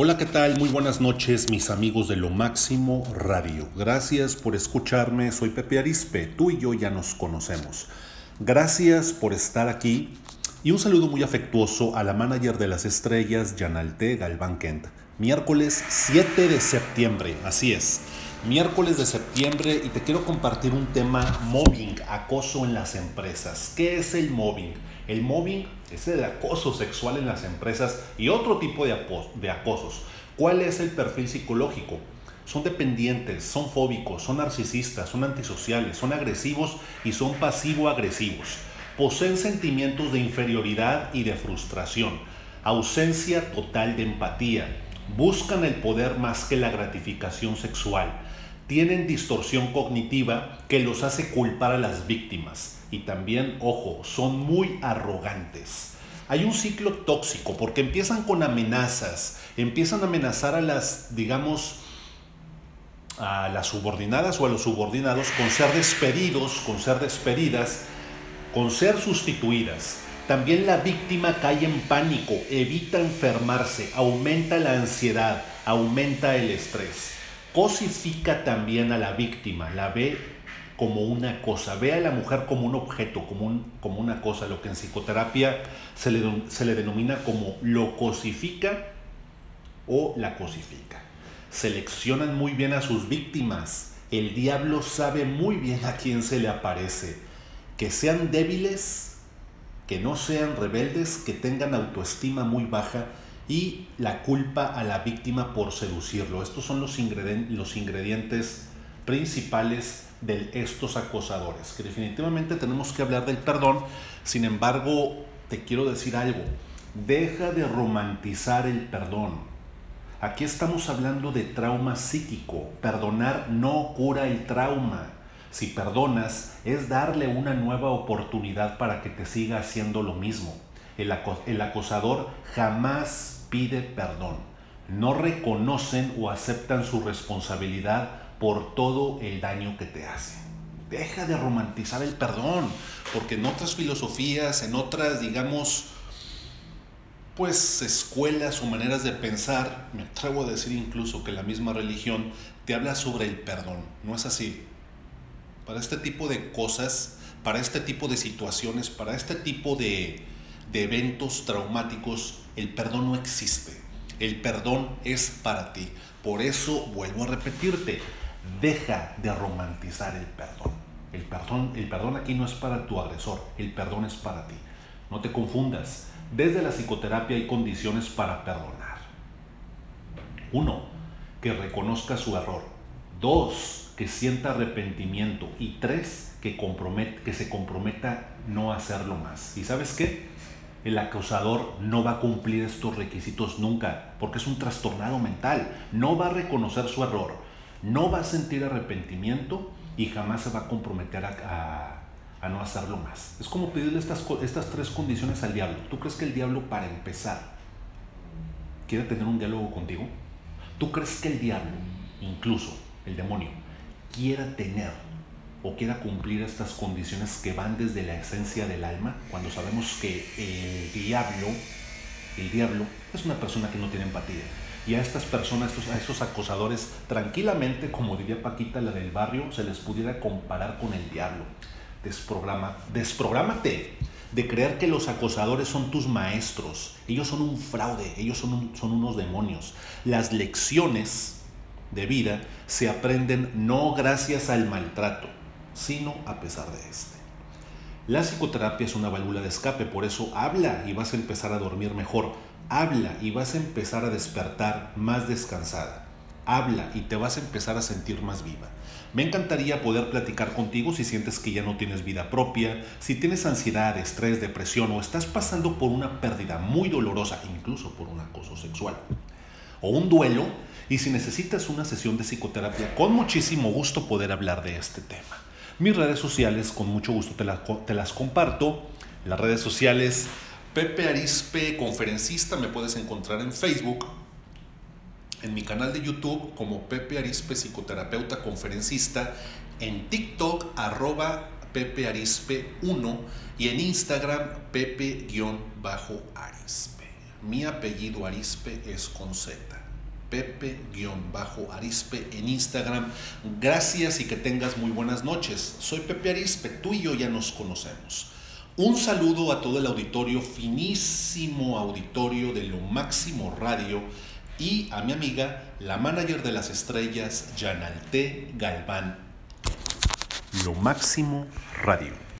Hola, ¿qué tal? Muy buenas noches, mis amigos de Lo Máximo Radio. Gracias por escucharme, soy Pepe Arispe, tú y yo ya nos conocemos. Gracias por estar aquí y un saludo muy afectuoso a la manager de las estrellas, Janalte Galván Kent. Miércoles 7 de septiembre, así es. Miércoles de septiembre y te quiero compartir un tema mobbing, acoso en las empresas. ¿Qué es el mobbing? El mobbing es el acoso sexual en las empresas y otro tipo de, de acosos. ¿Cuál es el perfil psicológico? Son dependientes, son fóbicos, son narcisistas, son antisociales, son agresivos y son pasivo-agresivos. Poseen sentimientos de inferioridad y de frustración, ausencia total de empatía, buscan el poder más que la gratificación sexual, tienen distorsión cognitiva que los hace culpar a las víctimas y también, ojo, son muy arrogantes. Hay un ciclo tóxico porque empiezan con amenazas, empiezan a amenazar a las, digamos, a las subordinadas o a los subordinados con ser despedidos, con ser despedidas, con ser sustituidas. También la víctima cae en pánico, evita enfermarse, aumenta la ansiedad, aumenta el estrés. Cosifica también a la víctima, la ve como una cosa, ve a la mujer como un objeto, como, como una cosa, lo que en psicoterapia se le, se le denomina como lo cosifica o la cosifica. Seleccionan muy bien a sus víctimas, el diablo sabe muy bien a quién se le aparece, que sean débiles, que no sean rebeldes, que tengan autoestima muy baja y la culpa a la víctima por seducirlo. Estos son los ingredientes, los ingredientes principales de estos acosadores, que definitivamente tenemos que hablar del perdón, sin embargo, te quiero decir algo, deja de romantizar el perdón. Aquí estamos hablando de trauma psíquico, perdonar no cura el trauma. Si perdonas es darle una nueva oportunidad para que te siga haciendo lo mismo. El, acosador jamás pide perdón. No reconocen o aceptan su responsabilidad por todo el daño que te hace. Deja de romantizar el perdón, porque en otras filosofías, en otras, digamos, pues escuelas o maneras de pensar, me atrevo a decir incluso que la misma religión te habla sobre el perdón. No es así. Para este tipo de cosas, para este tipo de situaciones, para este tipo de, de eventos traumáticos, el perdón no existe. El perdón es para ti. Por eso vuelvo a repetirte, Deja de romantizar el perdón. El perdón, el perdón aquí no es para tu agresor, el perdón es para ti. No te confundas. Desde la psicoterapia hay condiciones para perdonar. Uno, que reconozca su error. Dos, que sienta arrepentimiento. Y tres, que, que se comprometa no hacerlo más. ¿Y sabes qué? El acosador no va a cumplir estos requisitos nunca, porque es un trastornado mental. No va a reconocer su error no va a sentir arrepentimiento y jamás se va a comprometer a, no hacerlo más. Es como pedirle estas, estas tres condiciones al diablo. ¿Tú crees que el diablo, para empezar, quiere tener un diálogo contigo? ¿Tú crees que el diablo, incluso el demonio, quiera tener o quiera cumplir estas condiciones que van desde la esencia del alma, cuando sabemos que el diablo, el diablo es una persona que no tiene empatía, y a estas personas, a estos acosadores, tranquilamente, como diría Paquita, la del barrio, se les pudiera comparar con el diablo. Desprograma, desprográmate de creer que los acosadores son tus maestros. Ellos son un fraude, ellos son, son unos demonios. Las lecciones de vida se aprenden no gracias al maltrato, sino a pesar de este. La psicoterapia es una válvula de escape, por eso habla y vas a empezar a dormir mejor Habla y vas a empezar a despertar más descansada. Habla y te vas a empezar a sentir más viva. Me encantaría poder platicar contigo si sientes que ya no tienes vida propia, si tienes ansiedad, estrés, depresión o estás pasando por una pérdida muy dolorosa, incluso por un acoso sexual o un duelo, y si necesitas una sesión de psicoterapia, con muchísimo gusto poder hablar de este tema. Mis redes sociales, con mucho gusto te, las comparto. Las redes sociales Pepe Arispe, conferencista, me puedes encontrar en Facebook, en mi canal de YouTube como Pepe Arispe, psicoterapeuta conferencista, en TikTok arroba Pepe Arispe 1 y en Instagram Pepe-Arispe. Mi apellido Arispe es con Z. Pepe-Arispe en Instagram. Gracias y que tengas muy buenas noches. Soy Pepe Arispe, tú y yo ya nos conocemos. Un saludo a todo el auditorio, finísimo auditorio de Lo Máximo Radio y a mi amiga, la manager de las estrellas, Yanalte Galván. Lo Máximo Radio.